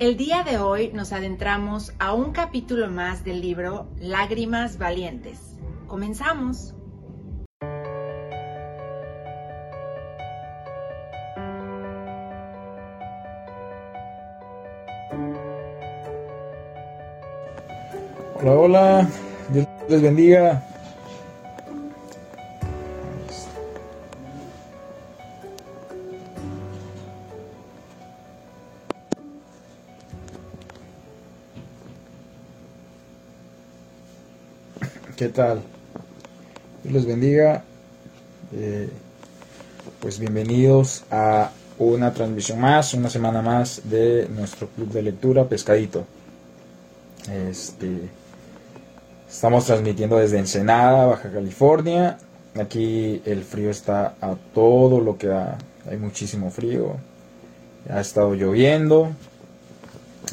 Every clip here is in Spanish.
El día de hoy nos adentramos a un capítulo más del libro Lágrimas Valientes. Comenzamos. Hola, hola, Dios les bendiga. ¿Qué tal? Dios les bendiga. Eh, pues bienvenidos a una transmisión más, una semana más de nuestro club de lectura Pescadito. Este, estamos transmitiendo desde Ensenada, Baja California. Aquí el frío está a todo lo que da. Hay muchísimo frío. Ha estado lloviendo.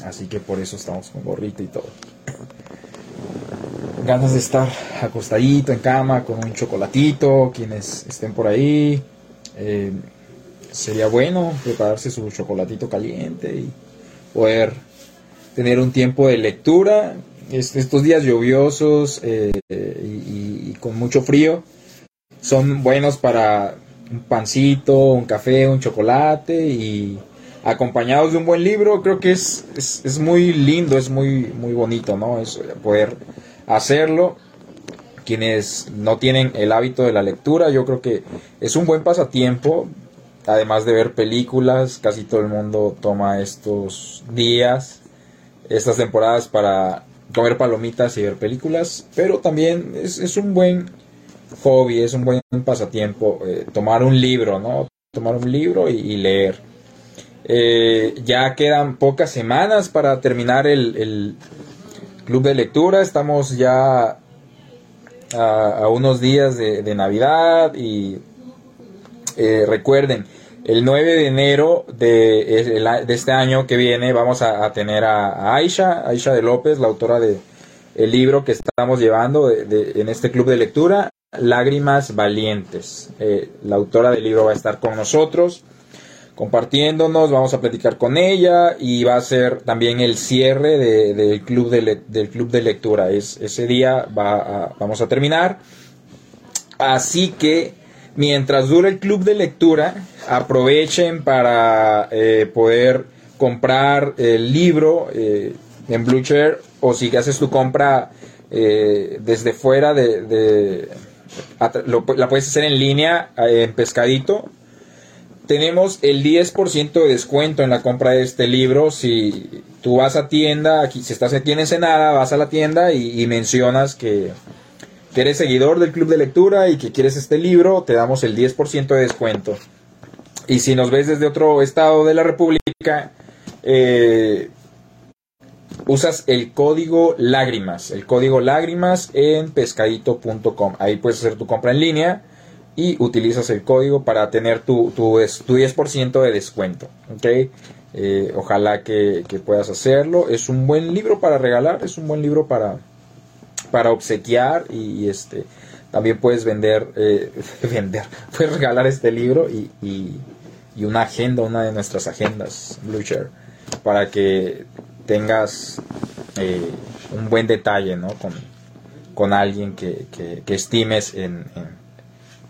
Así que por eso estamos con gorrita y todo ganas de estar acostadito en cama con un chocolatito, quienes estén por ahí. Eh, sería bueno prepararse su chocolatito caliente y poder tener un tiempo de lectura. estos días lluviosos eh, y, con mucho frío son buenos para un pancito, un café, un chocolate y acompañados de un buen libro. Creo que es, es, es muy lindo, es muy, muy bonito, ¿no? Es poder hacerlo. Quienes no tienen el hábito de la lectura, yo creo que es un buen pasatiempo. Además de ver películas, casi todo el mundo toma estos días, estas temporadas para comer palomitas y ver películas, pero también es, un buen hobby, es un buen pasatiempo eh, tomar un libro, ¿no? Tomar un libro y, leer. Eh, ya quedan pocas semanas para terminar el, club de lectura. Estamos ya a, unos días de, Navidad y eh, recuerden, el 9 de enero de, este año que viene vamos a, tener a, Aisha, Aisha de López, la autora de el libro que estamos llevando en este club de lectura, Lágrimas Valientes. Eh, la autora del libro va a estar con nosotros compartiéndonos, vamos a platicar con ella y va a ser también el cierre del, club de del club de lectura. Es, ese día va vamos a terminar. Así que mientras dure el club de lectura, aprovechen para eh, poder comprar el libro eh, en Blue Chair o si haces tu compra eh, desde fuera de, la puedes hacer en línea en Pescadito tenemos el 10% de descuento en la compra de este libro. Si tú vas a tienda, aquí, si estás aquí en Ensenada, vas a la tienda y, mencionas que, eres seguidor del club de lectura y que quieres este libro, te damos el 10% de descuento. Y si nos ves desde otro estado de la República, eh, usas el código lágrimas, el código lágrimas en pescadito.com. Ahí puedes hacer tu compra en línea y utilizas el código para tener tu, tu, 10% de descuento. ¿okay? Eh, ojalá que, puedas hacerlo. Es un buen libro para regalar, es un buen libro para, para obsequiar y, este también puedes vender, eh, vender, puedes regalar este libro y, y, una agenda, una de nuestras agendas, Blucher, para que tengas eh, un buen detalle ¿no? con, con alguien que, que, estimes en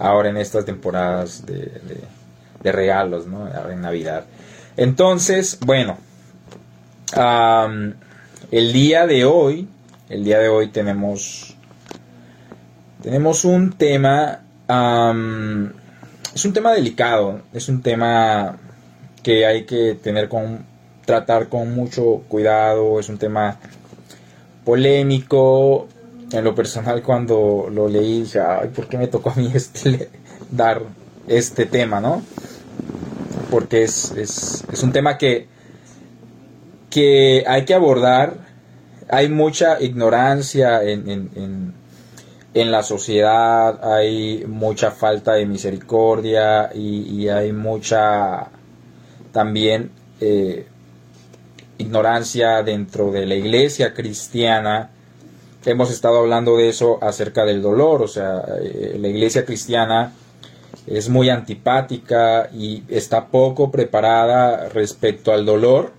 ahora en estas temporadas de, regalos, ¿no? En Navidad. Entonces, bueno, el día de hoy, el día de hoy tenemos, tenemos un tema, es un tema delicado, es un tema que hay que tener con, tratar con mucho cuidado, es un tema polémico, en lo personal cuando lo leí dije, ay, ¿por qué me tocó a mí este, dar este tema, no? Porque es, es, es un tema que, que hay que abordar. Hay mucha ignorancia en, en, en, la sociedad, hay mucha falta de misericordia y, hay mucha también eh, ignorancia dentro de la iglesia cristiana hemos estado hablando de eso acerca del dolor, o sea, eh, la iglesia cristiana es muy antipática y está poco preparada respecto al dolor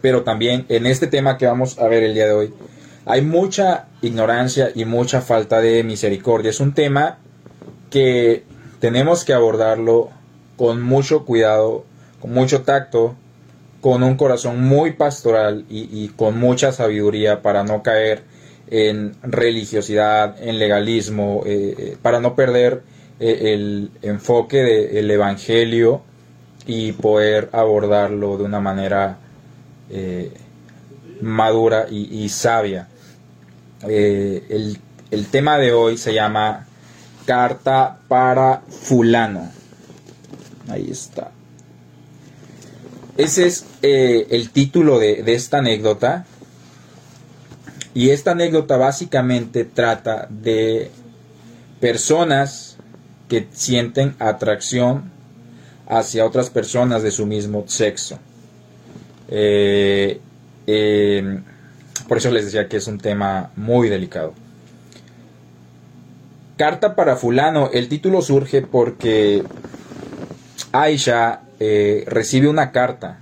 pero también en este tema que vamos a ver el día de hoy, hay mucha ignorancia y mucha falta de misericordia. Es un tema que tenemos que abordarlo con mucho cuidado, con mucho tacto, con un corazón muy pastoral y, con mucha sabiduría para no caer en religiosidad, en legalismo, eh, eh, para no perder eh, el enfoque del Evangelio y poder abordarlo de una manera madura y, sabia. el, el tema de hoy se llama Carta para fulano. Ahí está. Ese es el título de, esta anécdota. Y esta anécdota básicamente trata de personas que sienten atracción hacia otras personas de su mismo sexo. Eh, eh, por eso les decía que es un tema muy delicado. Carta para fulano. El título surge porque Aisha eh, recibe una carta.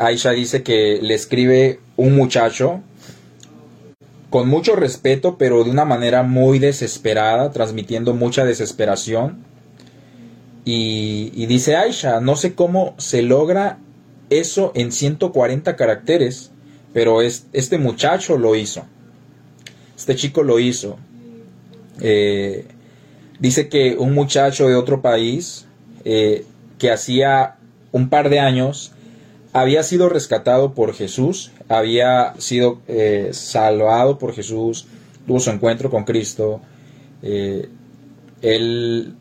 Aisha dice que le escribe un muchacho con mucho respeto, pero de una manera muy desesperada, transmitiendo mucha desesperación. Y, dice Aisha, no sé cómo se logra eso en 140 caracteres, pero este muchacho lo hizo. Este chico lo hizo. Eh, dice que un muchacho de otro país que hacía un par de años había sido rescatado por Jesús, había sido eh, salvado por Jesús, tuvo su encuentro con Cristo, eh, él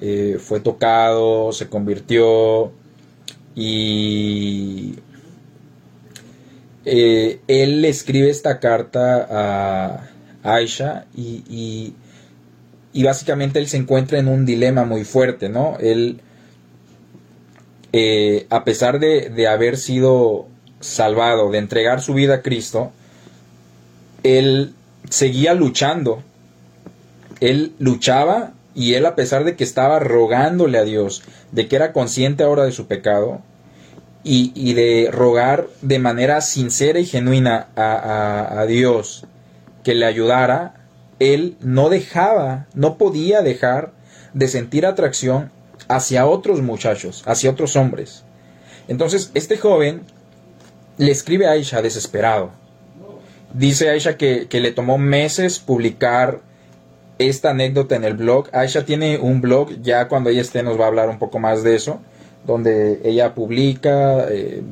eh, fue tocado, se convirtió y él escribe esta carta a Aisha y, y, básicamente él se encuentra en un dilema muy fuerte, ¿no? Él eh, a pesar de, haber sido salvado, de entregar su vida a Cristo, él seguía luchando. Él luchaba y él a pesar de que estaba rogándole a Dios, de que era consciente ahora de su pecado, y, de rogar de manera sincera y genuina a, a Dios que le ayudara, él no dejaba, no podía dejar de sentir atracción hacia otros muchachos, hacia otros hombres. Entonces, este joven le escribe a Aisha desesperado. Dice Aisha que, le tomó meses publicar esta anécdota en el blog. Aisha tiene un blog, ya cuando ella esté nos va a hablar un poco más de eso, donde ella publica, eh,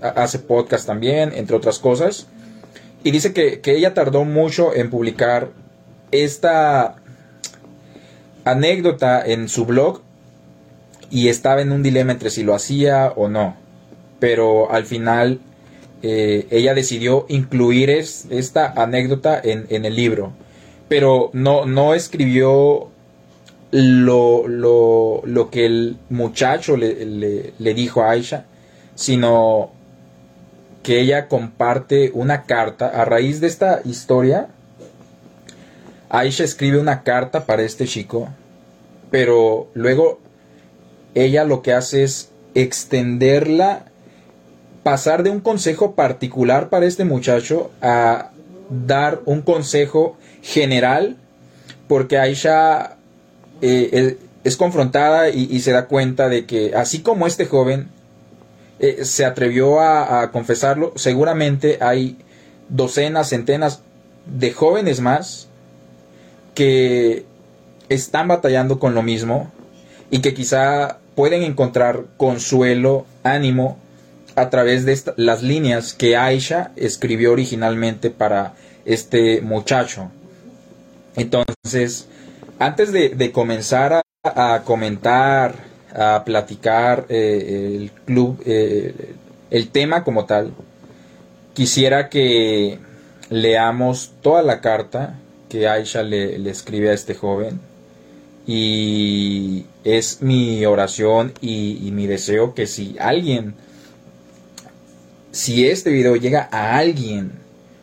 hace podcast también, entre otras cosas. Y dice que, que ella tardó mucho en publicar esta anécdota en su blog y estaba en un dilema entre si lo hacía o no. Pero al final eh, ella decidió incluir esta anécdota en, el libro. Pero no, no escribió lo, lo, que el muchacho le, le dijo a Aisha, sino que ella comparte una carta a raíz de esta historia. Aisha escribe una carta para este chico, pero luego ella lo que hace es extenderla, pasar de un consejo particular para este muchacho a dar un consejo general, porque Aisha eh, es confrontada y, se da cuenta de que así como este joven eh, se atrevió a confesarlo, seguramente hay docenas, centenas de jóvenes más que están batallando con lo mismo y que quizá pueden encontrar consuelo, ánimo a través de las líneas que Aisha escribió originalmente para este muchacho. Entonces, antes de, comenzar a, comentar, a platicar eh, el club, eh, el tema como tal, quisiera que leamos toda la carta que Aisha le escribe a este joven y es mi oración y, mi deseo que si alguien, si este video llega a alguien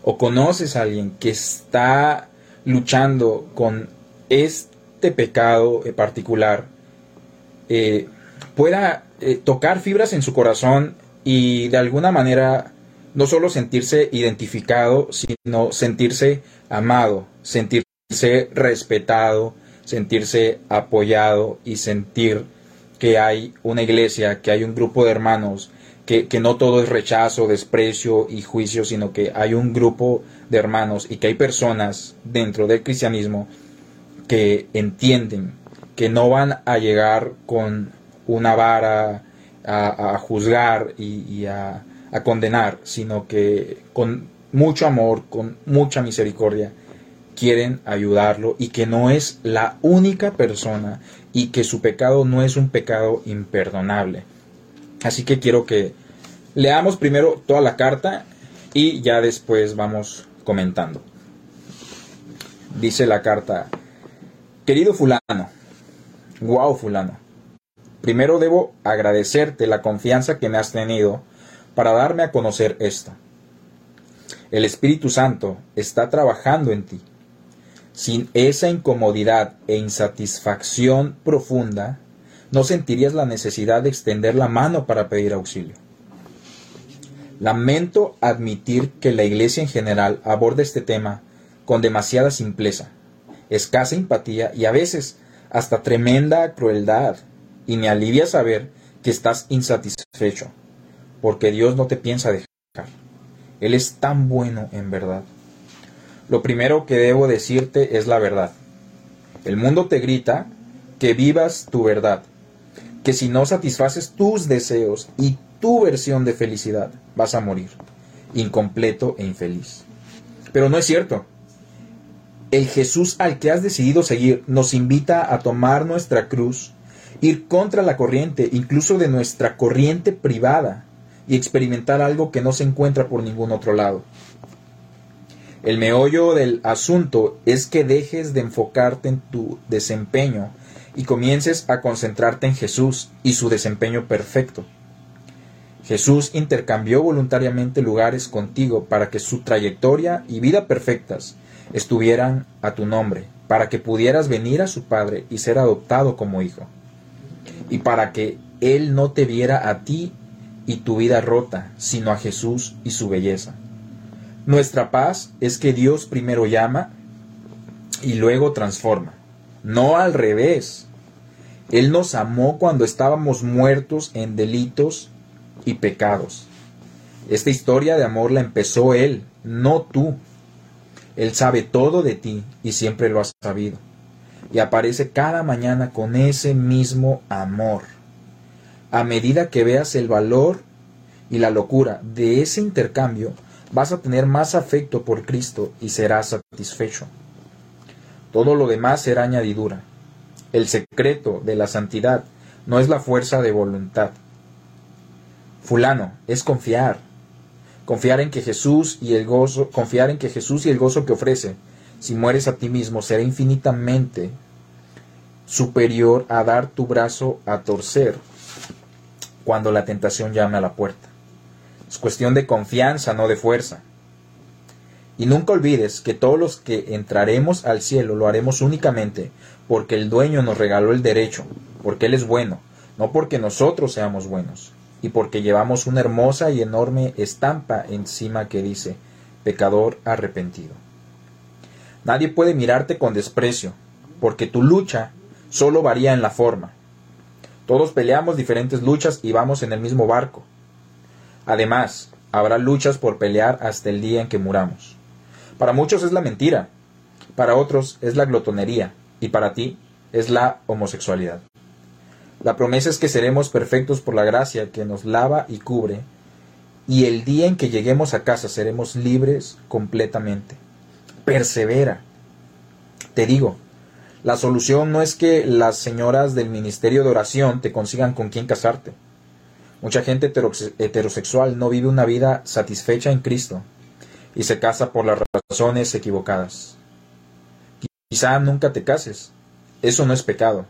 o conoces a alguien que está luchando con este pecado particular, eh, pueda eh, tocar fibras en su corazón y de alguna manera no solo sentirse identificado, sino sentirse amado, sentirse respetado, sentirse apoyado y sentir que hay una iglesia, que hay un grupo de hermanos, que, que, no todo es rechazo, desprecio y juicio, sino que hay un grupo de hermanos y que hay personas dentro del cristianismo que entienden que no van a llegar con una vara a, juzgar y, a, a condenar, sino que con mucho amor, con mucha misericordia, quieren ayudarlo y que no es la única persona y que su pecado no es un pecado imperdonable. Así que quiero que leamos primero toda la carta y ya después vamos comentando. Dice la carta, querido fulano, wow fulano, primero debo agradecerte la confianza que me has tenido para darme a conocer esto. El Espíritu Santo está trabajando en ti. Sin esa incomodidad e insatisfacción profunda, no sentirías la necesidad de extender la mano para pedir auxilio. Lamento admitir que la Iglesia en general aborda este tema con demasiada simpleza, escasa empatía y a veces hasta tremenda crueldad, y me alivia saber que estás insatisfecho, porque Dios no te piensa dejar. Él es tan bueno en verdad. Lo primero que debo decirte es la verdad. El mundo te grita que vivas tu verdad, que si no satisfaces tus deseos y tu versión de felicidad, vas a morir, incompleto e infeliz. Pero no es cierto. El Jesús al que has decidido seguir nos invita a tomar nuestra cruz, ir contra la corriente, incluso de nuestra corriente privada, y experimentar algo que no se encuentra por ningún otro lado. El meollo del asunto es que dejes de enfocarte en tu desempeño y comiences a concentrarte en Jesús y su desempeño perfecto. Jesús intercambió voluntariamente lugares contigo para que su trayectoria y vida perfectas estuvieran a tu nombre, para que pudieras venir a su Padre y ser adoptado como hijo, y para que Él no te viera a ti y tu vida rota, sino a Jesús y su belleza. Nuestra paz es que Dios primero llama y luego transforma, no al revés. Él nos amó cuando estábamos muertos en delitos y pecados. Esta historia de amor la empezó Él, no tú. Él sabe todo de ti y siempre lo has sabido. Y aparece cada mañana con ese mismo amor. A medida que veas el valor y la locura de ese intercambio, vas a tener más afecto por Cristo y serás satisfecho. Todo lo demás será añadidura. El secreto de la santidad no es la fuerza de voluntad, fulano, es confiar. Confiar en que Jesús y el gozo, confiar en que Jesús y el gozo que ofrece, si mueres a ti mismo, será infinitamente superior a dar tu brazo a torcer cuando la tentación llame a la puerta. Es cuestión de confianza, no de fuerza. Y nunca olvides que todos los que entraremos al cielo lo haremos únicamente porque el dueño nos regaló el derecho, porque Él es bueno, no porque nosotros seamos buenos y porque llevamos una hermosa y enorme estampa encima que dice pecador arrepentido. Nadie puede mirarte con desprecio, porque tu lucha solo varía en la forma. Todos peleamos diferentes luchas y vamos en el mismo barco. Además, habrá luchas por pelear hasta el día en que muramos. Para muchos es la mentira, para otros es la glotonería y para ti es la homosexualidad. La promesa es que seremos perfectos por la gracia que nos lava y cubre, y el día en que lleguemos a casa seremos libres completamente. Persevera. Te digo, la solución no es que las señoras del ministerio de oración te consigan con quién casarte. Mucha gente heterosexual no vive una vida satisfecha en Cristo y se casa por las razones equivocadas. Quizá nunca te cases. Eso no es pecado.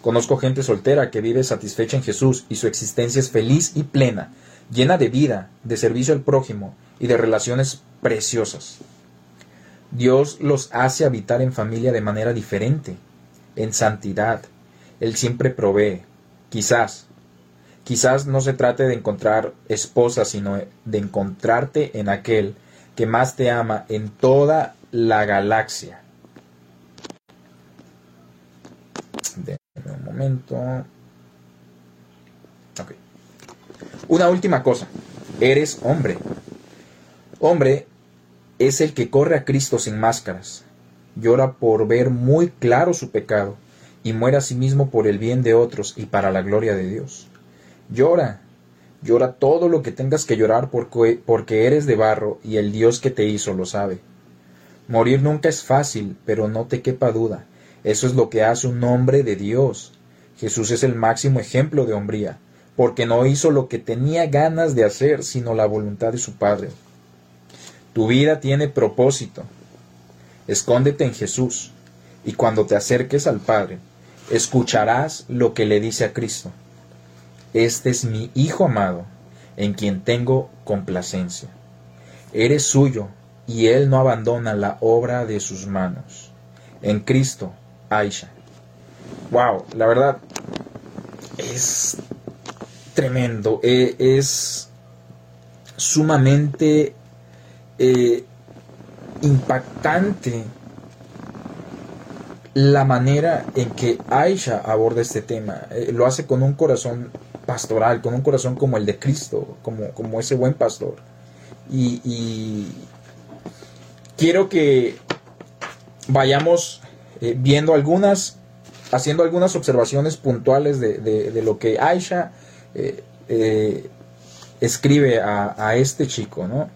Conozco gente soltera que vive satisfecha en Jesús y su existencia es feliz y plena, llena de vida, de servicio al prójimo y de relaciones preciosas. Dios los hace habitar en familia de manera diferente, en santidad. Él siempre provee. Quizás, Quizás no se trate de encontrar esposa, sino de encontrarte en aquel que más te ama en toda la galaxia. un momento. Una última cosa. Eres hombre. Hombre es el que corre a Cristo sin máscaras. Llora por ver muy claro su pecado y muere a sí mismo por el bien de otros y para la gloria de Dios. Llora, llora todo lo que tengas que llorar porque, eres de barro y el Dios que te hizo lo sabe. Morir nunca es fácil, pero no te quepa duda. Eso es lo que hace un hombre de Dios. Jesús es el máximo ejemplo de hombría, porque no hizo lo que tenía ganas de hacer, sino la voluntad de su Padre. Tu vida tiene propósito. Escóndete en Jesús, y cuando te acerques al Padre, escucharás lo que le dice a Cristo. Este es mi Hijo amado, en quien tengo complacencia. Eres suyo, y Él no abandona la obra de sus manos. En Cristo, Aisha. Wow, la verdad es tremendo, e, es sumamente eh, impactante la manera en que Aisha aborda este tema. Eh, lo hace con un corazón pastoral, con un corazón como el de Cristo, como, como ese buen pastor. Y, quiero que vayamos eh, viendo algunas, haciendo algunas observaciones puntuales de, lo que Aisha eh, escribe a, este chico, ¿no?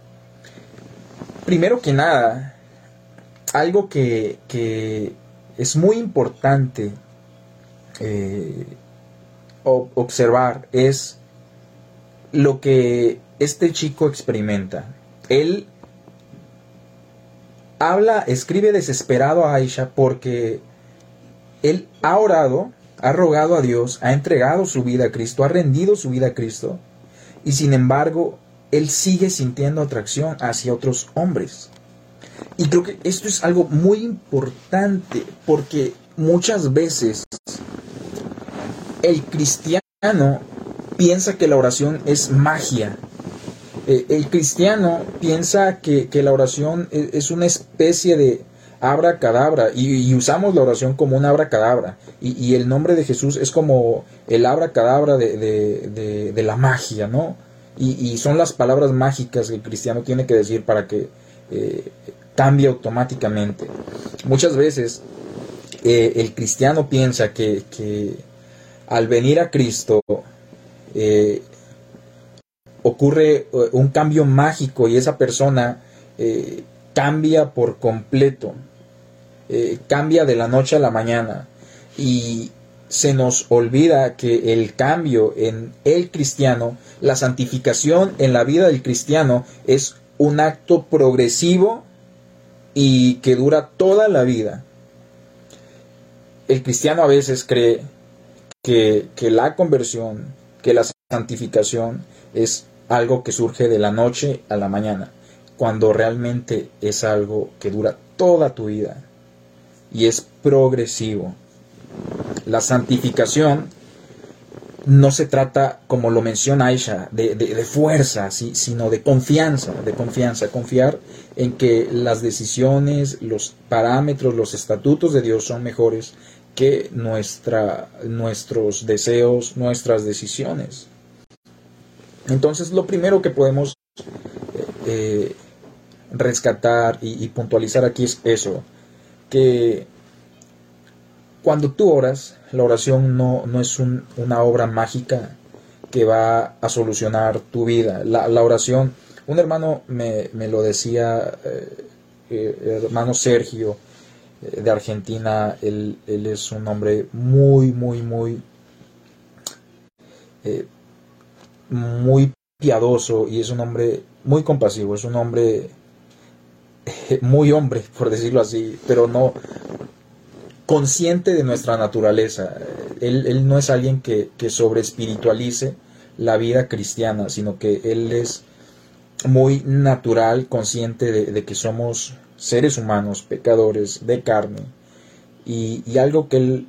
Primero que nada, algo que, que es muy importante eh, observar es lo que este chico experimenta. Él habla, escribe desesperado a Aisha porque él ha orado, ha rogado a Dios, ha entregado su vida a Cristo, ha rendido su vida a Cristo, y sin embargo, él sigue sintiendo atracción hacia otros hombres. Y creo que esto es algo muy importante porque muchas veces el cristiano piensa que la oración es magia. Eh, el cristiano piensa que, la oración e, es, una especie de abracadabra y, y, usamos la oración como un abracadabra y, y el nombre de Jesús es como el abracadabra de, de, de, la magia, ¿no? Y, y, son las palabras mágicas que el cristiano tiene que decir para que eh, cambia automáticamente. Muchas veces eh, el cristiano piensa que, al venir a Cristo eh, ocurre eh, un cambio mágico y esa persona cambia por completo, cambia de la noche a la mañana y se nos olvida que el cambio en el cristiano, la santificación en la vida del cristiano es un acto progresivo y que dura toda la vida. El cristiano a veces cree que, la conversión, que la santificación es algo que surge de la noche a la mañana, cuando realmente es algo que dura toda tu vida y es progresivo. La santificación no se trata, como lo menciona Aisha, de, de, fuerza, sino de confianza, de confianza, confiar en que las decisiones, los parámetros, los estatutos de Dios son mejores que nuestra, nuestros deseos, nuestras decisiones. Entonces, lo primero que podemos eh, eh, rescatar y, puntualizar aquí es eso, que cuando tú oras, la oración no, no es una obra mágica que va a solucionar tu vida. La, oración, un hermano me, lo decía, eh, hermano Sergio de Argentina, él, es un hombre muy, muy, muy, muy piadoso y es un hombre muy compasivo, es un hombre muy hombre, por decirlo así, pero no, consciente de nuestra naturaleza. Él, no es alguien que, que sobre espiritualice la vida cristiana, sino que él es muy natural, consciente de, que somos seres humanos, pecadores, de carne. Y, algo que él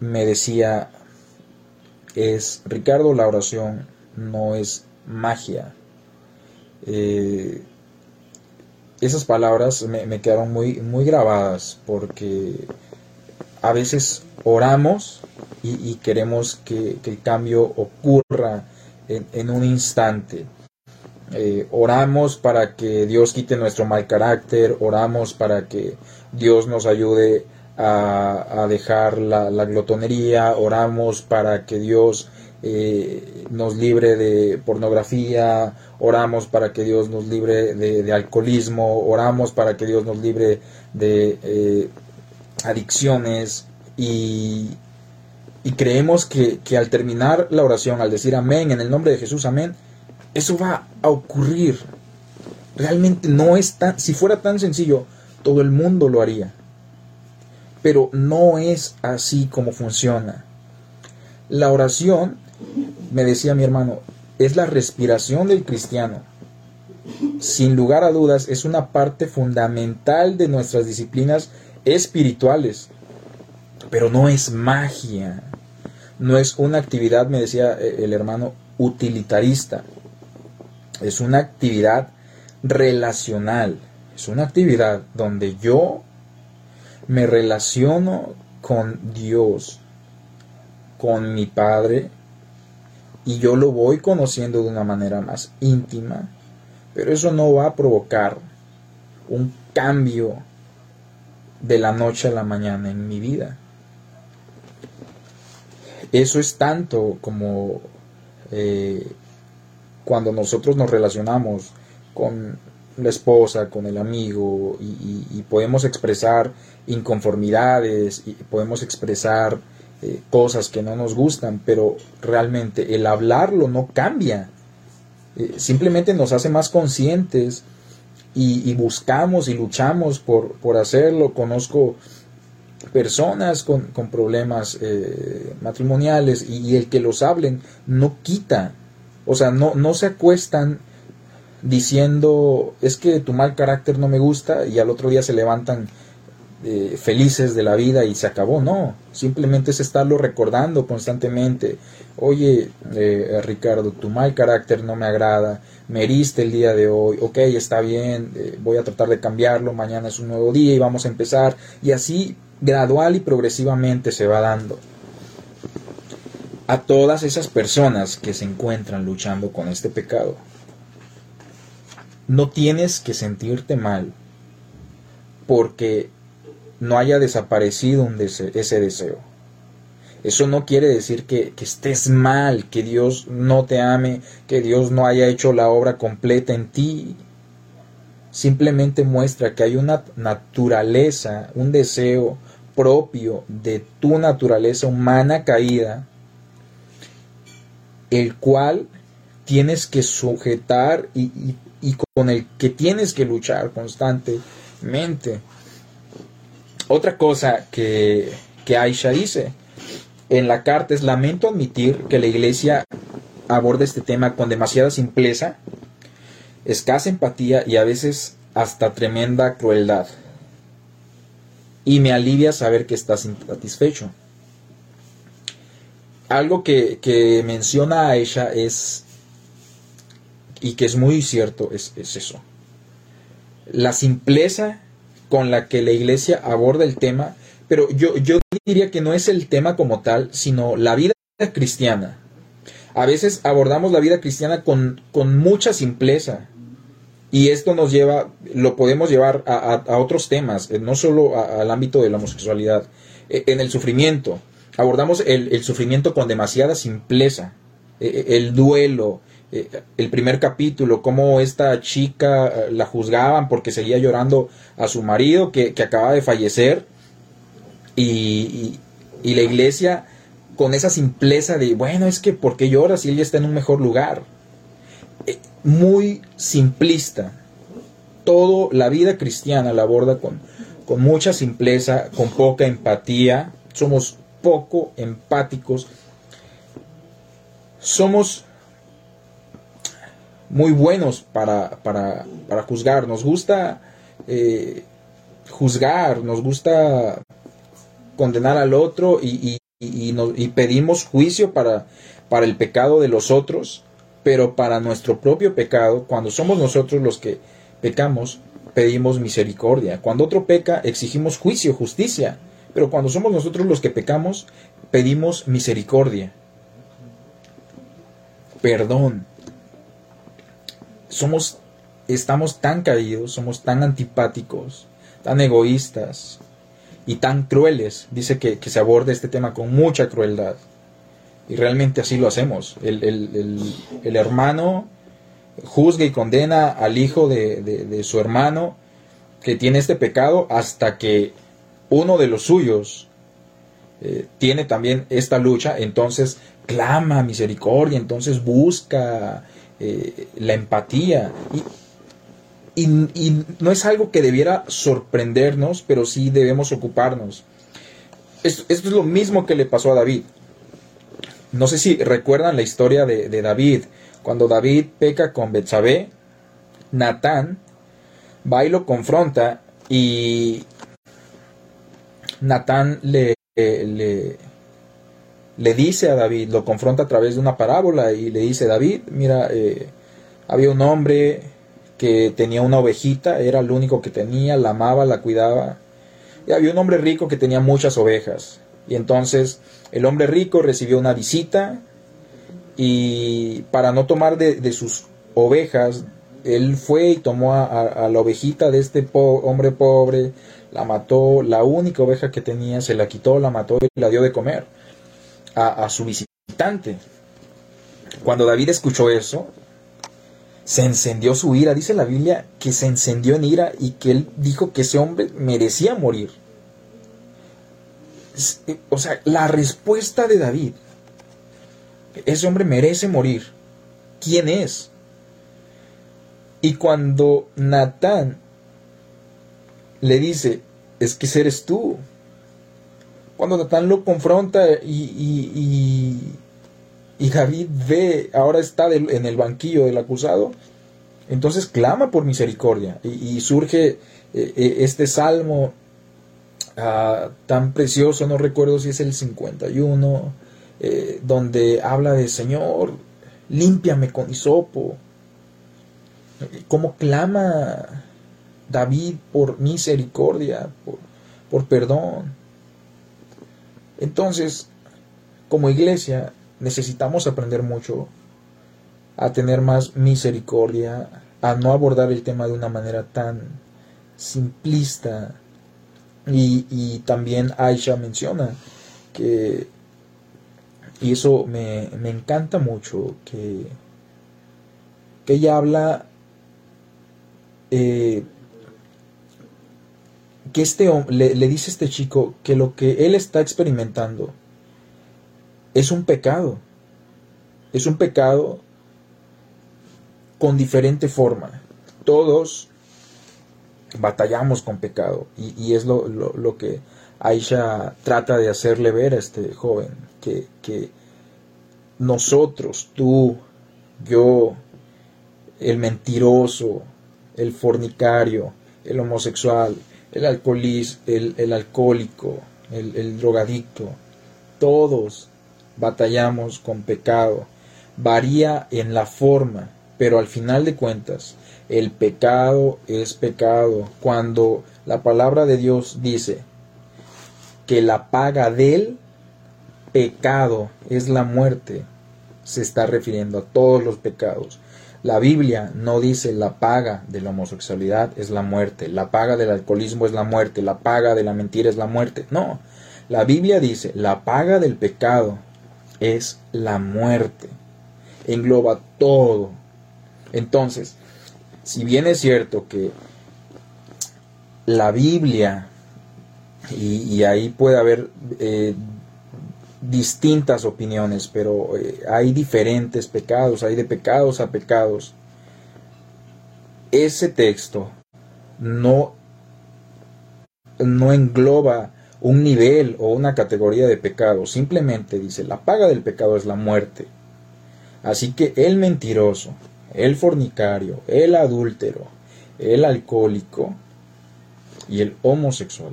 me decía es, Ricardo, la oración no es magia. Eh, esas palabras me, quedaron muy, muy grabadas porque a veces oramos y, queremos que, el cambio ocurra en, un instante. Eh, oramos para que Dios quite nuestro mal carácter, oramos para que Dios nos ayude a, dejar la, glotonería, oramos para que Dios eh, nos libre de pornografía, oramos para que Dios nos libre de, alcoholismo, oramos para que Dios nos libre de eh, adicciones y, creemos que, que al terminar la oración, al decir amén, en el nombre de Jesús, amén, eso va a ocurrir. Realmente no es tan, si fuera tan sencillo, todo el mundo lo haría. Pero no es así como funciona. La oración, me decía mi hermano, es la respiración del cristiano. Sin lugar a dudas, es una parte fundamental de nuestras disciplinas espirituales. Pero no es magia. No es una actividad, me decía eh, el hermano, utilitarista. Es una actividad relacional. Es una actividad donde yo me relaciono con Dios, con mi Padre, y yo lo voy conociendo de una manera más íntima, pero eso no va a provocar un cambio de la noche a la mañana en mi vida. Eso es tanto como eh, cuando nosotros nos relacionamos con la esposa, con el amigo, y, podemos expresar inconformidades, y podemos expresar eh, cosas que no nos gustan, pero realmente el hablarlo no cambia. Eh, simplemente nos hace más conscientes y, buscamos y luchamos por, por, hacerlo. Conozco personas con, problemas eh, matrimoniales y, y, el que los hablen no quita. O sea, no, no se acuestan diciendo es que tu mal carácter no me gusta y al otro día se levantan eh, felices de la vida y se acabó, no, simplemente es estarlo recordando constantemente, oye eh, Ricardo, tu mal carácter no me agrada, me heriste el día de hoy, ok, está bien, eh, voy a tratar de cambiarlo, mañana es un nuevo día y vamos a empezar, y así gradual y progresivamente se va dando. A todas esas personas que se encuentran luchando con este pecado, no tienes que sentirte mal porque no haya desaparecido ese deseo. Eso no quiere decir que, estés mal, que Dios no te ame, que Dios no haya hecho la obra completa en ti. Simplemente muestra que hay una naturaleza, un deseo propio de tu naturaleza humana caída, el cual tienes que sujetar y con el que tienes que luchar constantemente. Otra cosa que, que Aisha dice en la carta es lamento admitir que la iglesia aborda este tema con demasiada simpleza, escasa empatía y a veces hasta tremenda crueldad. Y me alivia saber que estás insatisfecho. Algo que, que menciona Aisha es y que es muy cierto, es, eso. La simpleza con la que la iglesia aborda el tema, pero yo, yo diría que no es el tema como tal, sino la vida cristiana. A veces abordamos la vida cristiana con, con mucha simpleza, y esto nos lleva, lo podemos llevar a, otros temas, eh, no solo al ámbito de la homosexualidad, eh, en el sufrimiento. Abordamos el, el sufrimiento con demasiada simpleza, eh, el duelo, eh, el primer capítulo, cómo esta chica eh, la juzgaban porque seguía llorando a su marido que, que acaba de fallecer y, y, la iglesia con esa simpleza de, bueno, es que ¿por qué llora si ella está en un mejor lugar? Eh, muy simplista. Todo la vida cristiana la aborda con, con mucha simpleza, con poca empatía. Somos poco empáticos. Somos muy buenos para, para, para juzgar. Nos gusta eh, juzgar, nos gusta condenar al otro y, y, pedimos juicio para, para el pecado de los otros, pero para nuestro propio pecado, cuando somos nosotros los que pecamos, pedimos misericordia. Cuando otro peca, exigimos juicio, justicia, pero cuando somos nosotros los que pecamos, pedimos misericordia, perdón. Somos, estamos tan caídos, somos tan antipáticos, tan egoístas, y tan crueles. Dice que, se aborda este tema con mucha crueldad. Y realmente así lo hacemos. El, hermano juzga y condena al hijo de, su hermano que tiene este pecado hasta que uno de los suyos eh, tiene también esta lucha, entonces clama misericordia, entonces busca eh, la empatía. Y, no es algo que debiera sorprendernos, pero sí debemos ocuparnos. Esto, es lo mismo que le pasó a David. No sé si recuerdan la historia de, David. Cuando David peca con Betsabé, Natán va y lo confronta y Natán le, le, le, dice a David, lo confronta a través de una parábola y le dice, David, mira, eh, había un hombre que tenía una ovejita, era el único que tenía, la amaba, la cuidaba. Y había un hombre rico que tenía muchas ovejas. Y entonces el hombre rico recibió una visita y para no tomar de, sus ovejas, él fue y tomó a, la ovejita de este hombre pobre, la mató, la única oveja que tenía, se la quitó, la mató y la dio de comer a, su visitante. Cuando David escuchó eso, se encendió su ira. Dice la Biblia que se encendió en ira y que él dijo que ese hombre merecía morir. Eh, o sea, la respuesta de David, ese hombre merece morir. ¿Quién es? Y cuando Natán le dice, es que eres tú. Cuando Natán lo confronta y y David ve, ahora está en el banquillo del acusado, entonces clama por misericordia y, surge eh, eh, este salmo ah, tan precioso, no recuerdo si es el 51, eh, donde habla de Señor, límpiame con hisopo. ¿Cómo clama David por misericordia, por, por perdón? Entonces, como iglesia, necesitamos aprender mucho a tener más misericordia, a no abordar el tema de una manera tan simplista. Y, también Aisha menciona que, y eso me, encanta mucho, que, que ella habla eh, que este le, le dice a este chico que lo que él está experimentando es un pecado. Es un pecado con diferente forma. Todos batallamos con pecado y, es lo, que Aisha trata de hacerle ver a este joven, que, que nosotros, tú, yo, el mentiroso, el fornicario, el homosexual, el, alcoholiz, el, alcohólico, el, el drogadicto, todos batallamos con pecado. Varía en la forma, pero al final de cuentas, el pecado es pecado. Cuando la palabra de Dios dice que la paga del pecado es la muerte, se está refiriendo a todos los pecados. La Biblia no dice la paga de la homosexualidad es la muerte, la paga del alcoholismo es la muerte, la paga de la mentira es la muerte. No, la Biblia dice la paga del pecado es la muerte. Engloba todo. Entonces, si bien es cierto que la Biblia, y, ahí puede haber eh, distintas opiniones, pero eh, hay diferentes pecados, hay de pecados a pecados. Ese texto no, no engloba un nivel o una categoría de pecado. Simplemente dice, la paga del pecado es la muerte. Así que el mentiroso, el fornicario, el adúltero, el alcohólico y el homosexual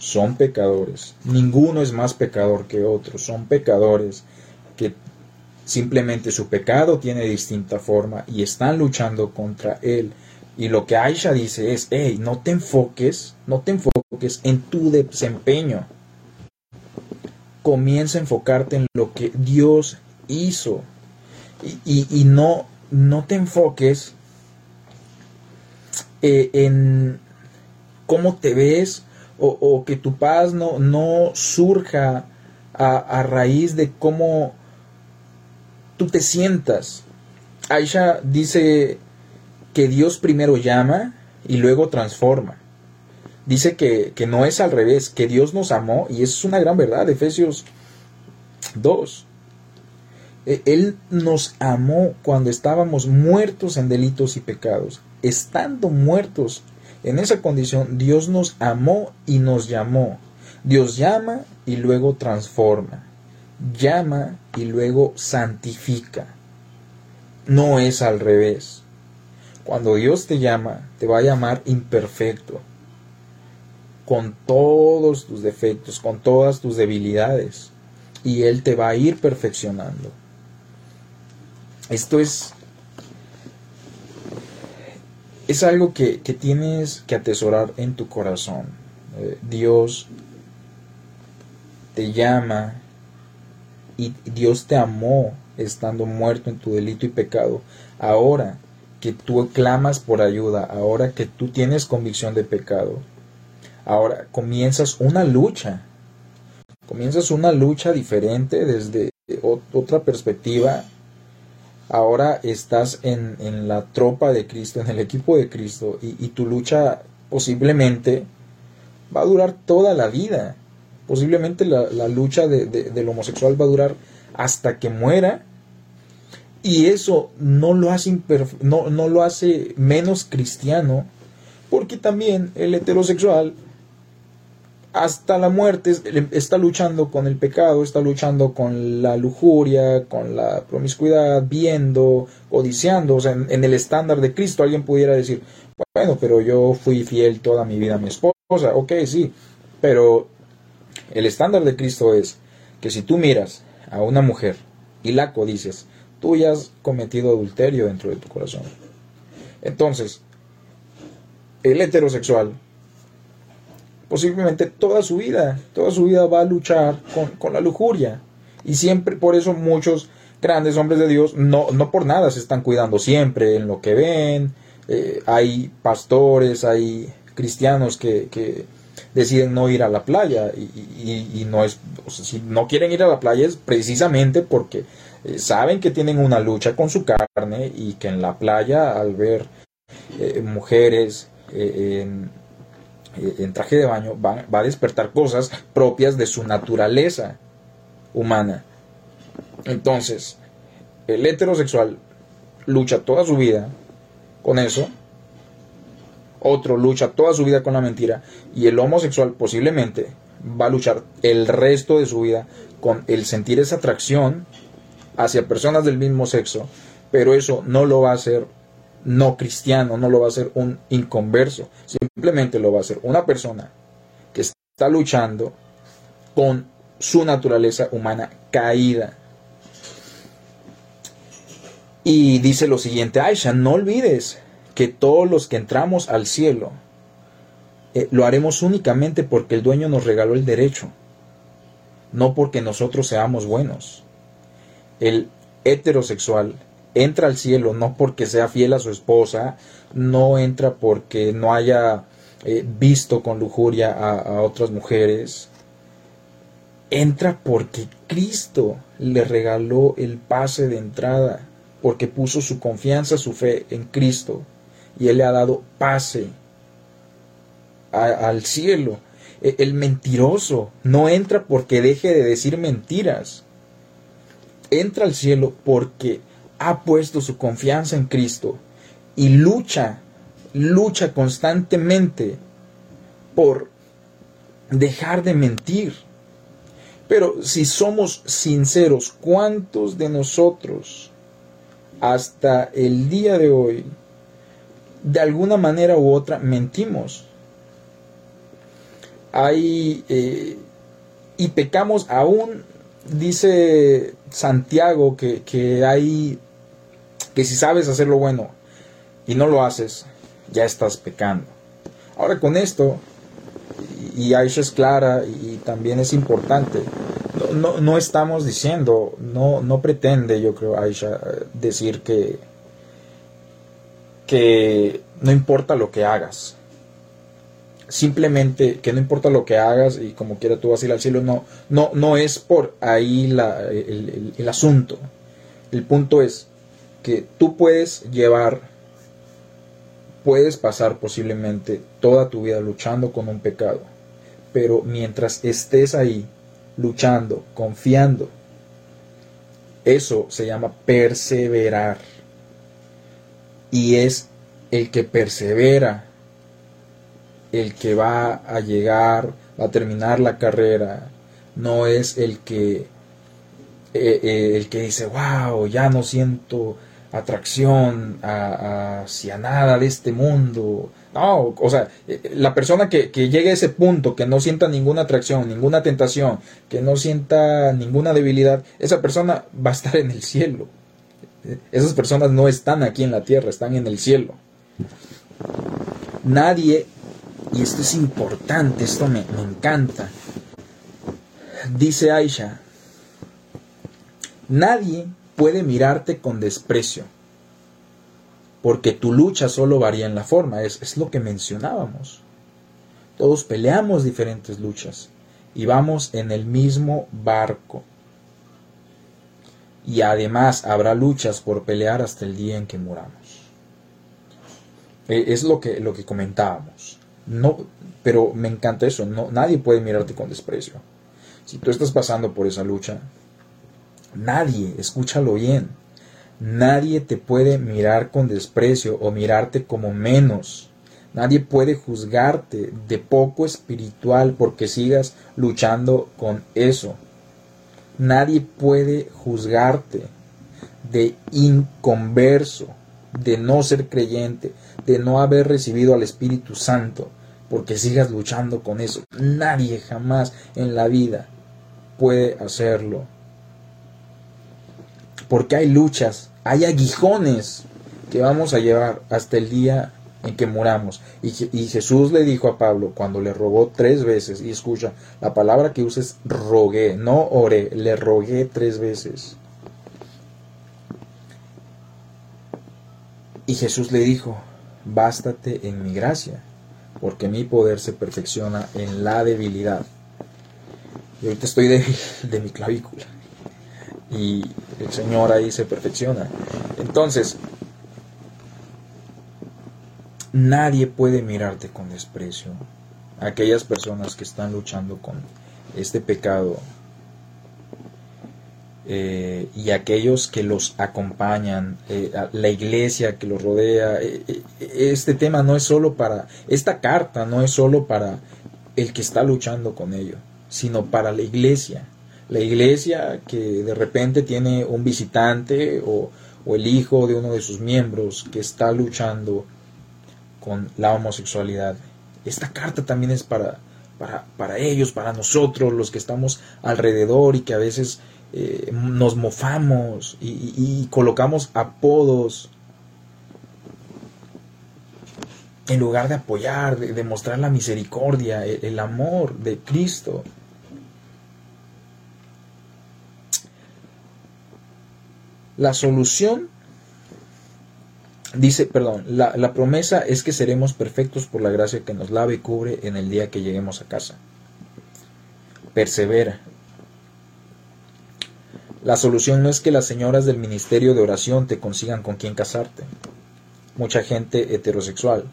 son pecadores. Ninguno es más pecador que otro. Son pecadores que simplemente su pecado tiene distinta forma y están luchando contra él. Y lo que Aisha dice es, hey, no te enfoques, no te enfoques en tu desempeño. Comienza a enfocarte en lo que Dios hizo. Y, no, no te enfoques eh, en cómo te ves o, que tu paz no, no surja a, a, raíz de cómo tú te sientas. Aisha dice que Dios primero llama y luego transforma. Dice que, que no es al revés, que Dios nos amó y eso es una gran verdad, Efesios 2. E, Él nos amó cuando estábamos muertos en delitos y pecados. Estando muertos en esa condición, Dios nos amó y nos llamó. Dios llama y luego transforma. Llama y luego santifica. No es al revés. Cuando Dios te llama, te va a llamar imperfecto, con todos tus defectos, con todas tus debilidades, y Él te va a ir perfeccionando. Esto es es algo que, tienes que atesorar en tu corazón. Eh, Dios te llama y Dios te amó estando muerto en tu delito y pecado. Ahora que tú clamas por ayuda, ahora que tú tienes convicción de pecado, ahora comienzas una lucha. Comienzas una lucha diferente desde otra perspectiva ahora estás en, la tropa de Cristo, en el equipo de Cristo, y, tu lucha posiblemente va a durar toda la vida. Posiblemente la, lucha del homosexual va a durar hasta que muera. Y eso no lo hace, no, no lo hace menos cristiano, porque también el heterosexual hasta la muerte está luchando con el pecado, está luchando con la lujuria, con la promiscuidad, viendo, odiciando. O sea, en, el estándar de Cristo alguien pudiera decir, bueno, pero yo fui fiel toda mi vida a mi esposa. Ok, sí, pero el estándar de Cristo es que si tú miras a una mujer y la codices, tú ya has cometido adulterio dentro de tu corazón. Entonces, el heterosexual posiblemente toda su vida, toda su vida va a luchar con, la lujuria. Y siempre, por eso muchos grandes hombres de Dios no, no por nada se están cuidando siempre en lo que ven. Eh, hay pastores, hay cristianos que, deciden no ir a la playa y, no es, si no quieren ir a la playa es precisamente porque eh, saben que tienen una lucha con su carne y que en la playa al ver eh, mujeres en, en traje de baño va, a despertar cosas propias de su naturaleza humana. Entonces, el heterosexual lucha toda su vida con eso, otro lucha toda su vida con la mentira y el homosexual posiblemente va a luchar el resto de su vida con el sentir esa atracción hacia personas del mismo sexo, pero eso no lo va a hacer no cristiano, no lo va a hacer un inconverso, simplemente lo va a hacer una persona que está luchando con su naturaleza humana caída. Y dice lo siguiente, Aisha, no olvides que todos los que entramos al cielo eh, lo haremos únicamente porque el dueño nos regaló el derecho, no porque nosotros seamos buenos. El heterosexual entra al cielo no porque sea fiel a su esposa, no entra porque no haya eh, visto con lujuria a, otras mujeres, entra porque Cristo le regaló el pase de entrada, porque puso su confianza, su fe en Cristo, y Él le ha dado pase al cielo. E, el mentiroso no entra porque deje de decir mentiras. Entra al cielo porque ha puesto su confianza en Cristo y lucha, lucha constantemente por dejar de mentir. Pero si somos sinceros, ¿cuántos de nosotros hasta el día de hoy, de alguna manera u otra, mentimos? hay eh, y pecamos aún, dice Santiago, que, que hay, que si sabes hacer lo bueno y no lo haces, ya estás pecando. Ahora con esto, y Aisha es clara y también es importante, no, no, estamos diciendo, no, no pretende, yo creo, Aisha, decir que, que no importa lo que hagas. Simplemente que no importa lo que hagas y como quiera tú vas a ir al cielo, no, no, no es por ahí la, el, el asunto. El punto es que tú puedes llevar, puedes pasar posiblemente toda tu vida luchando con un pecado, pero mientras estés ahí, luchando, confiando. Eso se llama perseverar. Y es el que persevera, el que va a llegar, a terminar la carrera. No es el que, eh, eh, el que dice, wow, ya no siento atracción hacia nada de este mundo. No, o sea, eh, la persona que, que, llegue a ese punto, que no sienta ninguna atracción, ninguna tentación, que no sienta ninguna debilidad, esa persona va a estar en el cielo. Esas personas no están aquí en la tierra, están en el cielo. Nadie, y esto es importante, esto me, me encanta, dice Aisha, nadie puede mirarte con desprecio, porque tu lucha solo varía en la forma, es, es lo que mencionábamos. Todos peleamos diferentes luchas y vamos en el mismo barco. Y además habrá luchas por pelear hasta el día en que muramos. E, es lo que, lo que comentábamos. No, pero me encanta eso. No, nadie puede mirarte con desprecio. Si tú estás pasando por esa lucha, Nadie, escúchalo bien, nadie te puede mirar con desprecio o mirarte como menos. Nadie puede juzgarte de poco espiritual porque sigas luchando con eso. Nadie puede juzgarte de inconverso, de no ser creyente, de no haber recibido al Espíritu Santo, porque sigas luchando con eso. Nadie jamás en la vida puede hacerlo porque hay luchas, hay aguijones que vamos a llevar hasta el día en que muramos. Y, Jesús le dijo a Pablo cuando le rogó tres veces, y escucha, la palabra que usa es rogué, no oré, le rogué tres veces. Y Jesús le dijo, bástate en mi gracia, porque mi poder se perfecciona en la debilidad. Y ahorita estoy débil de mi clavícula y el Señor ahí se perfecciona. Entonces, nadie puede mirarte con desprecio. Aquellas personas que están luchando con este pecado eh, y aquellos que los acompañan, eh, la iglesia que los rodea, eh, este tema no es solo para, esta carta no es solo para el que está luchando con ello, sino para la iglesia la iglesia que de repente tiene un visitante o, el hijo de uno de sus miembros que está luchando con la homosexualidad. Esta carta también es para, para, ellos, para nosotros, los que estamos alrededor y que a veces eh, nos mofamos y, colocamos apodos en lugar de apoyar, de, de mostrar la misericordia, el amor de Cristo. La solución, dice, perdón, la, promesa es que seremos perfectos por la gracia que nos lave y cubre en el día que lleguemos a casa. Persevera. La solución no es que las señoras del ministerio de oración te consigan con quién casarte. Mucha gente heterosexual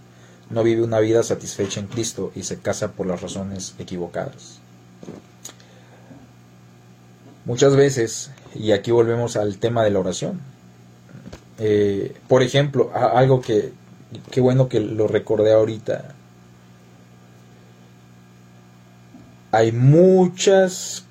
no vive una vida satisfecha en Cristo y se casa por las razones equivocadas. Muchas veces y aquí volvemos al tema de la oración. Eh, por ejemplo, algo que, qué bueno que lo recordé ahorita. Hay muchas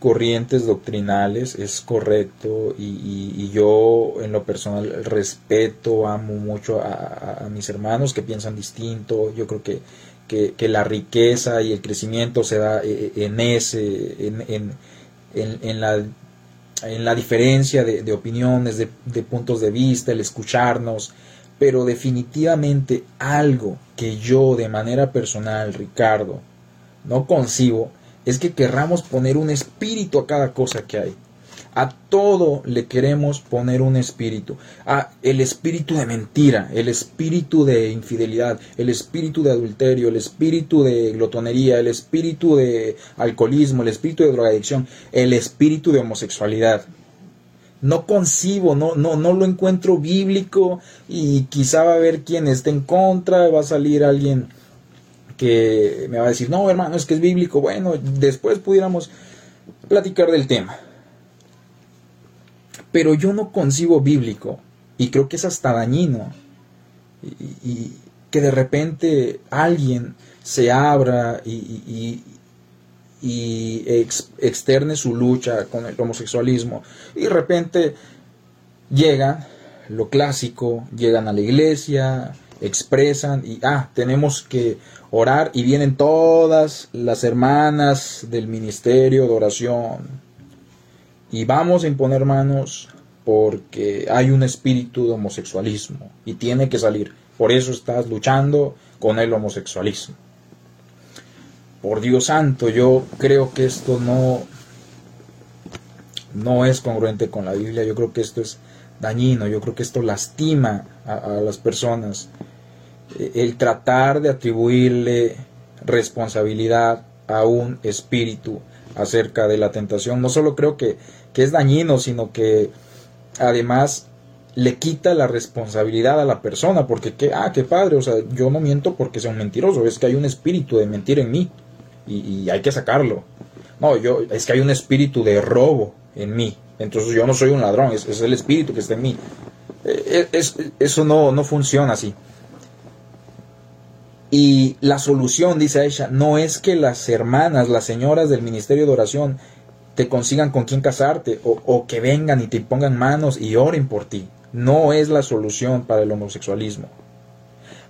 corrientes doctrinales, es correcto, y, yo en lo personal respeto, amo mucho a, mis hermanos que piensan distinto, yo creo que, que, la riqueza y el crecimiento se da eh, en ese, en, en, la, en la diferencia de, opiniones, de, de, puntos de vista, el escucharnos, pero definitivamente algo que yo de manera personal, Ricardo, no concibo, es que querramos poner un espíritu a cada cosa que hay. A todo le queremos poner un espíritu. A el espíritu de mentira, el espíritu de infidelidad, el espíritu de adulterio, el espíritu de glotonería, el espíritu de alcoholismo, el espíritu de drogadicción, el espíritu de homosexualidad. No concibo, no, no, no lo encuentro bíblico y quizá va a haber quien esté en contra, va a salir alguien que me va a decir, no hermano, es que es bíblico. Bueno, después pudiéramos platicar del tema. Pero yo no concibo bíblico y creo que es hasta dañino y, que de repente alguien se abra y, y externe su lucha con el homosexualismo y de repente llegan lo clásico, llegan a la iglesia, expresan y ah, tenemos que orar y vienen todas las hermanas del ministerio de oración y vamos a imponer manos porque hay un espíritu de homosexualismo y tiene que salir. Por eso estás luchando con el homosexualismo. Por Dios santo, yo creo que esto no, no es congruente con la Biblia. Yo creo que esto es dañino. Yo creo que esto lastima a, a las personas. E, el tratar de atribuirle responsabilidad a un espíritu acerca de la tentación. No solo creo que que es dañino, sino que además le quita la responsabilidad a la persona, porque que, ah, qué padre, o sea, yo no miento porque sea un mentiroso, es que hay un espíritu de mentir en mí y, hay que sacarlo. No, yo, es que hay un espíritu de robo en mí, entonces yo no soy un ladrón, es, es el espíritu que está en mí. Eh, es, eso no, no funciona así. Y la solución, dice Aisha, no es que las hermanas, las señoras del ministerio de oración, te consigan con quién casarte o, que vengan y te pongan manos y oren por ti. No es la solución para el homosexualismo.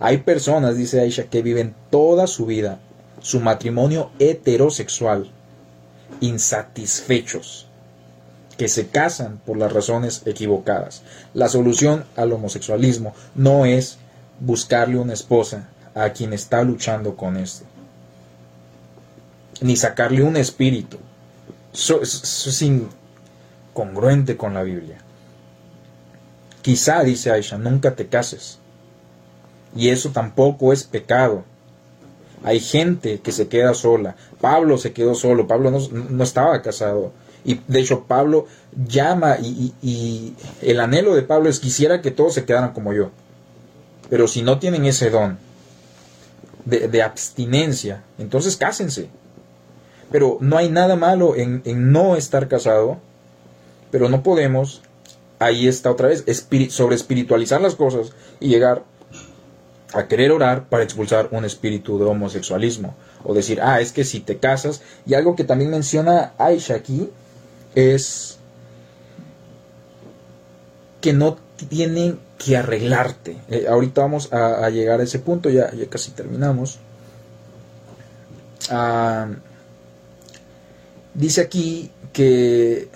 Hay personas, dice Aisha, que viven toda su vida su matrimonio heterosexual, insatisfechos, que se casan por las razones equivocadas. La solución al homosexualismo no es buscarle una esposa a quien está luchando con esto, ni sacarle un espíritu eso, es incongruente con la Biblia. Quizá, dice Aisha, nunca te cases. Y eso tampoco es pecado. Hay gente que se queda sola. Pablo se quedó solo. Pablo no, estaba casado. Y de hecho Pablo llama y, el anhelo de Pablo es quisiera que todos se quedaran como yo. Pero si no tienen ese don de abstinencia, entonces cásense. Pero no hay nada malo en, no estar casado, pero no podemos, ahí está otra vez, sobre espiritualizar las cosas y llegar a querer orar para expulsar un espíritu de homosexualismo. O decir, ah, es que si te casas, y algo que también menciona Aisha aquí, es que no tienen que arreglarte. Eh, ahorita vamos a, llegar a ese punto, ya, ya casi terminamos. Ah, Dice aquí que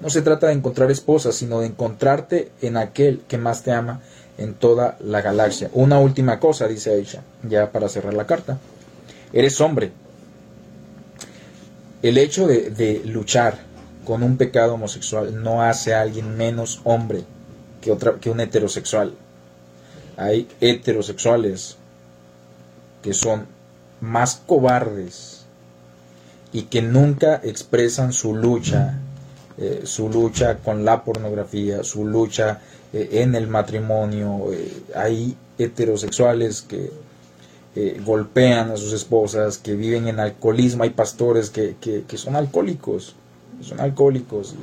no se trata de encontrar esposa, sino de encontrarte en aquel que más te ama en toda la galaxia. Una última cosa, dice Aisha, ya para cerrar la carta. Eres hombre. El hecho de, de luchar con un pecado homosexual no hace a alguien menos hombre que, otra, que un heterosexual. Hay heterosexuales que son más cobardes y que nunca expresan su lucha, eh, su lucha con la pornografía, su lucha eh, en el matrimonio. Eh, hay heterosexuales que golpean a sus esposas, que viven en alcoholismo, hay pastores que, son alcohólicos, son alcohólicos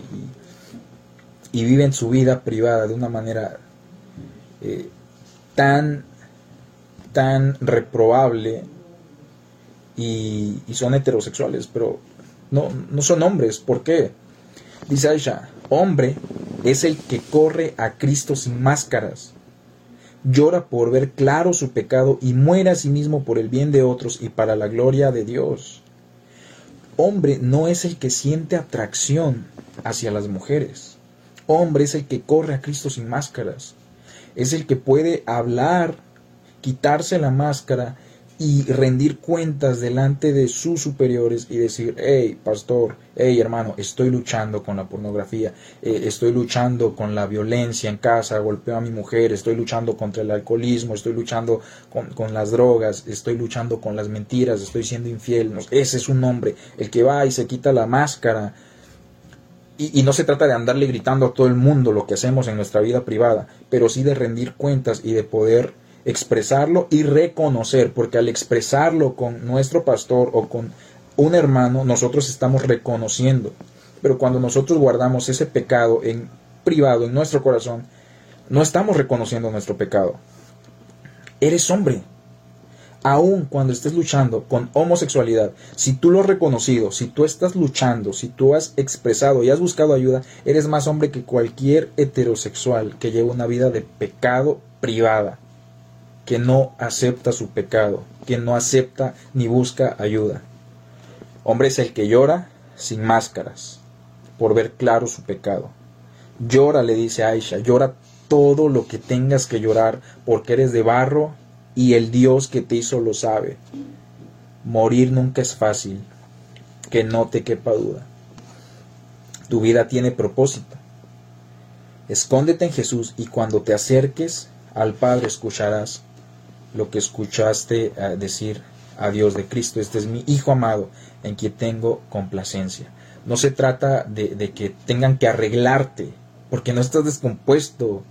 y, y, viven su vida privada de una manera tan, tan reprobable y, son heterosexuales, pero no, no son hombres. ¿Por qué? Dice Aisha, hombre es el que corre a Cristo sin máscaras. llora por ver claro su pecado y muere a sí mismo por el bien de otros y para la gloria de Dios. Hombre no es el que siente atracción hacia las mujeres. Hombre es el que corre a Cristo sin máscaras. Es el que puede hablar, quitarse la máscara y rendir cuentas delante de sus superiores y decir, hey, pastor, hey, hermano, estoy luchando con la pornografía, eh, estoy luchando con la violencia en casa, golpeo a mi mujer, estoy luchando contra el alcoholismo, estoy luchando con, las drogas, estoy luchando con las mentiras, estoy siendo infiel. ese es un hombre, el que va y se quita la máscara. Y no se trata de andarle gritando a todo el mundo lo que hacemos en nuestra vida privada, pero sí de rendir cuentas y de poder expresarlo y reconocer, porque al expresarlo con nuestro pastor o con un hermano, nosotros estamos reconociendo. Pero cuando nosotros guardamos ese pecado en privado, en nuestro corazón, no estamos reconociendo nuestro pecado. Eres hombre. Aun cuando estés luchando con homosexualidad, si tú lo has reconocido, si tú estás luchando, si tú has expresado y has buscado ayuda, eres más hombre que cualquier heterosexual que lleva una vida de pecado privada que no acepta su pecado, que no acepta ni busca ayuda. Hombre es el que llora sin máscaras, por ver claro su pecado. Llora, le dice Aisha, llora todo lo que tengas que llorar, porque eres de barro y el Dios que te hizo lo sabe. Morir nunca es fácil, que no te quepa duda. Tu vida tiene propósito. Escóndete en Jesús y cuando te acerques al Padre escucharás lo que escuchaste eh, decir a Dios de Cristo. Este es mi Hijo amado en quien tengo complacencia. No se trata de, que tengan que arreglarte, porque no estás descompuesto,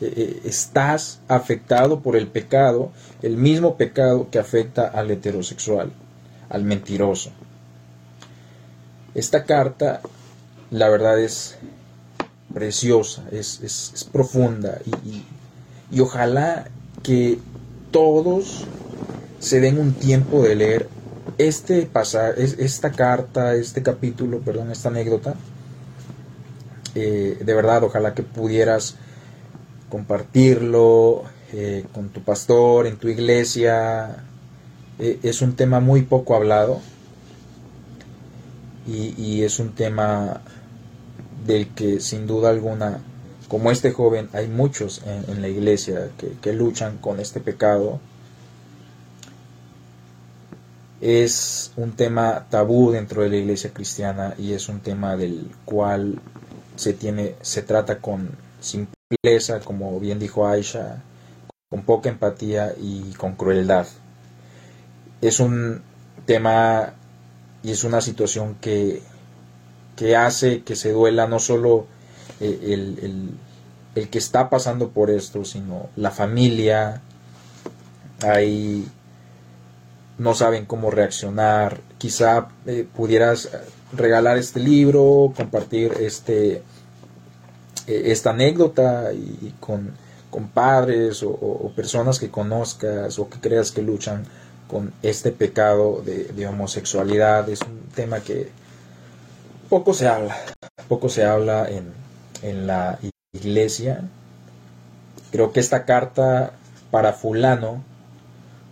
eh, eh, estás afectado por el pecado, el mismo pecado que afecta al heterosexual, al mentiroso. Esta carta, la verdad es preciosa, es, profunda y ojalá que todos se den un tiempo de leer este esta carta, este capítulo, perdón, esta anécdota. Eh, de verdad, ojalá que pudieras compartirlo eh, con tu pastor, en tu iglesia. Eh, es un tema muy poco hablado y, es un tema del que sin duda alguna como este joven, hay muchos en, la iglesia que, luchan con este pecado. Es un tema tabú dentro de la iglesia cristiana y es un tema del cual se tiene, se trata con simpleza, como bien dijo Aisha, con poca empatía y con crueldad. Es un tema y es una situación que, que hace que se duela no solo eh, el, el, que está pasando por esto, sino la familia. Ahí no saben cómo reaccionar. Quizá eh, pudieras regalar este libro, compartir este, eh, esta anécdota y con, con padres o, personas que conozcas o que creas que luchan con este pecado de, de homosexualidad. Es un tema que poco se habla, poco se habla en, en la iglesia. Creo que esta carta para fulano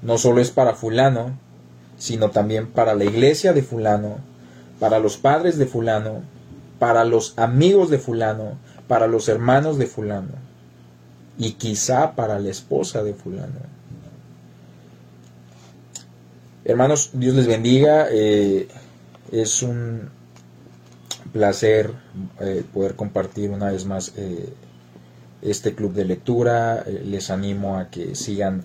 no solo es para fulano, sino también para la iglesia de fulano, para los padres de fulano, para los amigos de fulano, para los hermanos de fulano y quizá para la esposa de fulano. Hermanos, Dios les bendiga. Eh, es un placer eh, poder compartir una vez más eh, este club de lectura. Eh, les animo a que sigan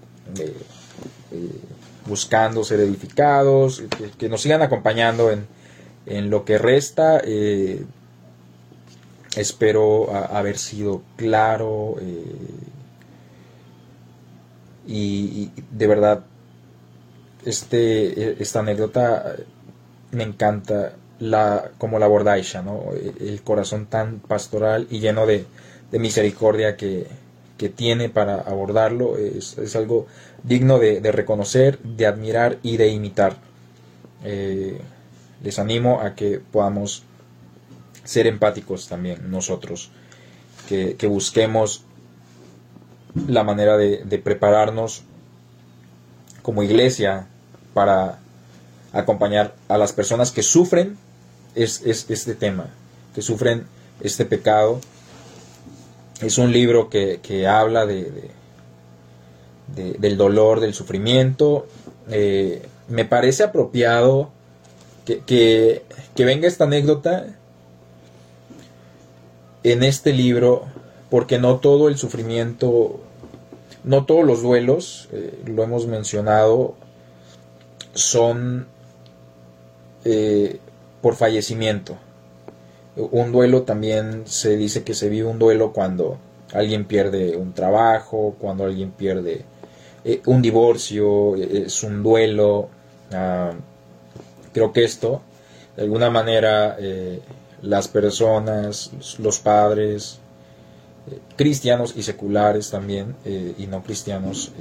buscando ser edificados, que, nos sigan acompañando en, en lo que resta. espero haber sido claro y, de verdad este, esta anécdota me encanta la, como la aborda ¿no? el corazón tan pastoral y lleno de, misericordia que, tiene para abordarlo es, algo digno de, reconocer, de admirar y de imitar. Eh, les animo a que podamos ser empáticos también nosotros, que, busquemos la manera de, prepararnos como iglesia para acompañar a las personas que sufren es, este tema, que sufren este pecado. Es un libro que, habla de, del dolor, del sufrimiento. Eh, me parece apropiado que, que, venga esta anécdota en este libro, porque no todo el sufrimiento, no todos los duelos, eh, lo hemos mencionado, son eh, por fallecimiento. Un duelo también se dice que se vive un duelo cuando alguien pierde un trabajo, cuando alguien pierde eh, un divorcio, es un duelo. Ah, creo que esto, de alguna manera, eh, las personas, los padres, eh, cristianos y seculares también, eh, y no cristianos,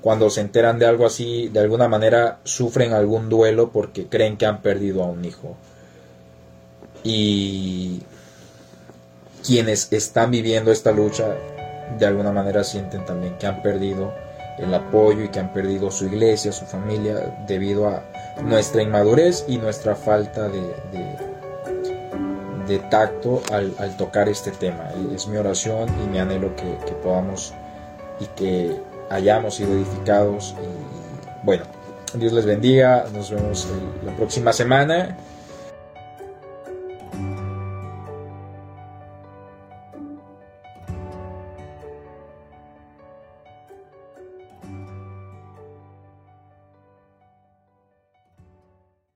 cuando se enteran de algo así, de alguna manera sufren algún duelo porque creen que han perdido a un hijo. Y quienes están viviendo esta lucha, de alguna manera sienten también que han perdido el apoyo y que han perdido su iglesia, su familia, debido a nuestra inmadurez y nuestra falta de, tacto al, tocar este tema. Es mi oración y mi anhelo que, podamos y que hayamos sido edificados. Y bueno, Dios les bendiga, nos vemos la próxima semana